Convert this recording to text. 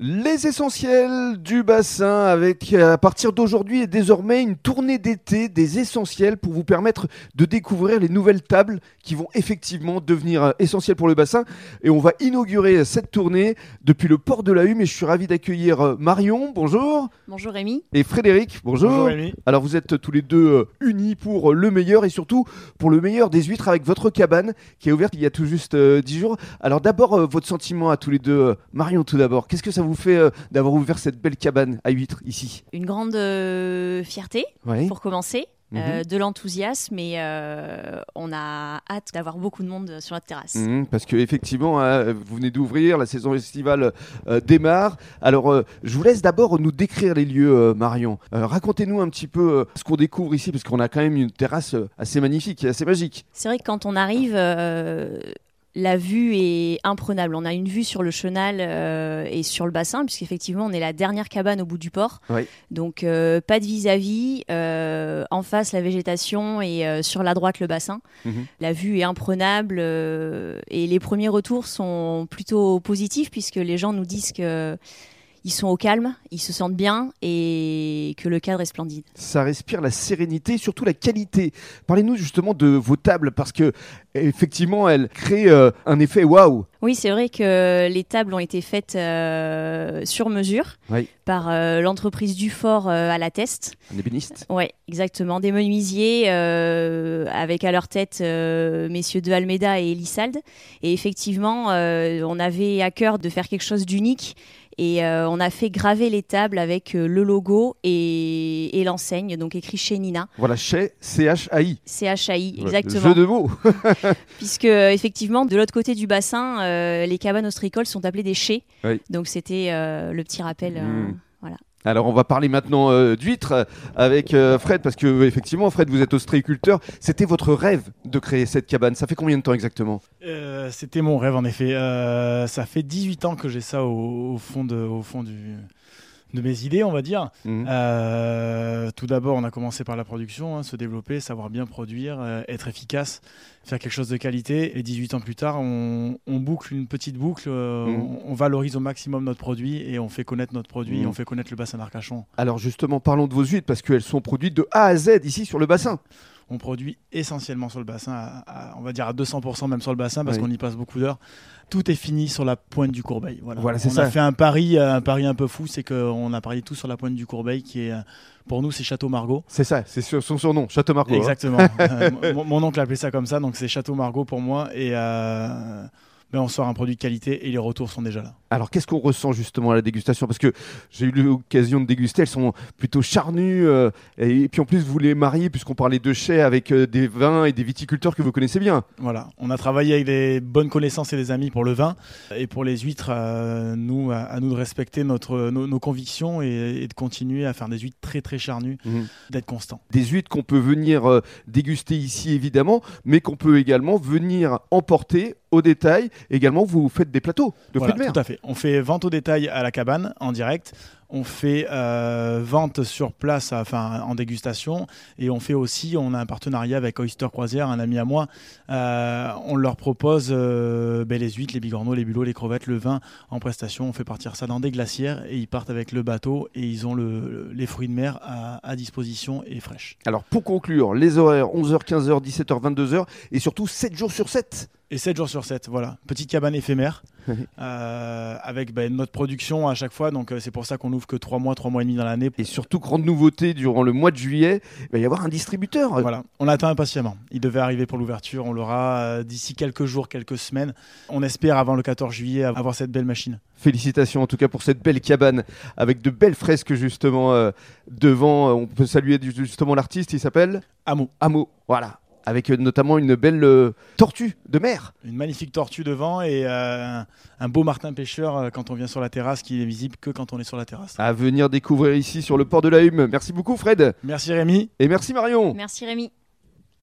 Les essentiels du bassin avec à partir d'aujourd'hui et désormais une tournée d'été des essentiels pour vous permettre de découvrir les nouvelles tables qui vont effectivement devenir euh, essentielles pour le bassin et on va inaugurer cette tournée depuis le port de la Hume et je suis ravi d'accueillir euh, Marion, bonjour. Bonjour Rémi. Et Frédéric, bonjour. Bonjour Rémi. Alors vous êtes tous les deux euh, unis pour le meilleur et surtout pour le meilleur des huîtres avec votre cabane qui est ouverte il y a tout juste 10 jours. Alors d'abord votre sentiment à tous les deux. Marion tout d'abord, qu'est-ce que ça vous fait euh, d'avoir ouvert cette belle cabane à huîtres ici Une grande euh, fierté Oui. pour commencer. Mhm. euh, de l'enthousiasme et euh, on a hâte d'avoir beaucoup de monde sur notre terrasse. Mhm, parce que effectivement, hein, vous venez d'ouvrir, la saison estivale euh, démarre. Alors, je vous laisse d'abord nous décrire les lieux, Marion. Racontez-nous un petit peu ce qu'on découvre ici, parce qu'on a quand même une terrasse assez magnifique et assez magique. C'est vrai que quand on arrive, la vue est imprenable. On a une vue sur le chenal euh, et sur le bassin, puisqu'effectivement, on est la dernière cabane au bout du port. Oui. Donc, euh, pas de vis-à-vis. euh, en face, la végétation et euh, sur la droite, le bassin. Mhm. La vue est imprenable euh, et les premiers retours sont plutôt positifs, puisque les gens nous disent que. Ils sont au calme, ils se sentent bien et que le cadre est splendide. Ça respire la sérénité, surtout la qualité. Parlez-nous justement de vos tables, parce que effectivement, elles créent euh, un effet waouh. Oui, c'est vrai que les tables ont été faites euh, sur mesure Oui. par euh, l'entreprise Dufort euh, à la Teste. Un ébéniste. Oui, exactement. Des menuisiers euh, avec à leur tête messieurs de Almeida et Elissalde. Et effectivement, on avait à cœur de faire quelque chose d'unique. Et euh, on a fait graver les tables avec euh, le logo et, et l'enseigne, donc écrit chez Nina. Voilà, chez CHAI. CHAI, Ouais, exactement. Jeu de mots. Puisque effectivement, de l'autre côté du bassin, euh, les cabanes ostricoles sont appelées des chais. Oui. Donc c'était euh, le petit rappel. euh, Mm. voilà. Alors on va parler maintenant euh, d'huîtres avec euh, Fred parce que effectivement Fred vous êtes ostréiculteur. C'était votre rêve de créer cette cabane. Ça fait combien de temps exactement? Euh, C'était mon rêve en effet. Euh, ça fait 18 ans que j'ai ça au, au fond, de, au fond du, de mes idées, on va dire. Mhm. Euh, tout d'abord, on a commencé par la production, hein, se développer, savoir bien produire, euh, être efficace, faire quelque chose de qualité. Et 18 ans plus tard, on, on boucle une petite boucle, euh, Mhm. on, on valorise au maximum notre produit et on fait connaître notre produit, Mhm. on fait connaître le bassin d'Arcachon. Alors justement parlons de vos huîtres parce qu'elles sont produites de A à Z ici sur le bassin. On produit essentiellement sur le bassin, à- à- on va dire à 200% même sur le bassin parce Oui. qu'on y passe beaucoup d'heures. Tout est fini sur la pointe du Courbeil. Voilà, Voilà, c'est on ça. a fait un pari, euh, un pari un peu fou, c'est qu'on a parié tout sur la pointe du Courbeil qui est, euh, pour nous, c'est Château Margaux. C'est ça, c'est son surnom, Château Margaux. hein. Exactement. Euh, mon, mon oncle appelait ça comme ça, donc c'est Château Margaux pour moi. Et euh, ben, on sort un produit de qualité et les retours sont déjà là. Alors qu'est-ce qu'on ressent justement à la dégustation? Parce que j'ai eu l'occasion de déguster, elles sont plutôt charnues euh, et, puis en plus vous les mariez puisqu'on parlait de chais avec euh, des vins et des viticulteurs que vous connaissez bien. Voilà, on a travaillé avec des bonnes connaissances et des amis pour le vin et pour les huîtres, euh, nous, à, à nous de respecter notre, nos, nos convictions et, et de continuer à faire des huîtres très très charnues, d'être constant. Des huîtres qu'on peut venir déguster ici évidemment, mais qu'on peut également venir emporter au détail. Également vous faites des plateaux de Voilà, fruits de mer. tout à fait. On fait vente au détail à la cabane en direct. On fait euh, vente sur place, enfin en dégustation, et on fait aussi, on a un partenariat avec Oyster Croisière, un ami à moi. Euh, on leur propose euh, ben, les huîtres, les bigorneaux, les bulots, les crevettes, le vin en prestation. On fait partir ça dans des glacières et ils partent avec le bateau et ils ont le- les fruits de mer à, à disposition et fraîches. Alors pour conclure, les horaires 11h, 15h, 17h, 22h et surtout 7 jours sur 7. Et 7 jours sur 7, voilà. Petite cabane éphémère euh, avec ben, notre production à chaque fois. Donc euh, c'est pour ça qu'on ouvre que 3 mois, 3 mois et demi dans l'année. Et surtout, grande nouveauté, durant le mois de juillet, il va y avoir un distributeur. Voilà, on l'attend impatiemment. Il devait arriver pour l'ouverture, on l'aura euh, d'ici quelques jours, quelques semaines. On espère avant le 14 juillet avoir cette belle machine. Félicitations en tout cas pour cette belle cabane avec de belles fresques justement devant. On peut saluer justement l'artiste, il s'appelle Hameau, Amo. Voilà. Avec euh, notamment une belle euh, tortue de mer. une magnifique tortue devant et euh, un beau martin pêcheur euh, quand on vient sur la terrasse qui est visible que quand on est sur la terrasse. À venir découvrir ici sur le port de la Hume. Merci beaucoup Fred. Merci Rémi. Et merci Marion. Merci Rémi.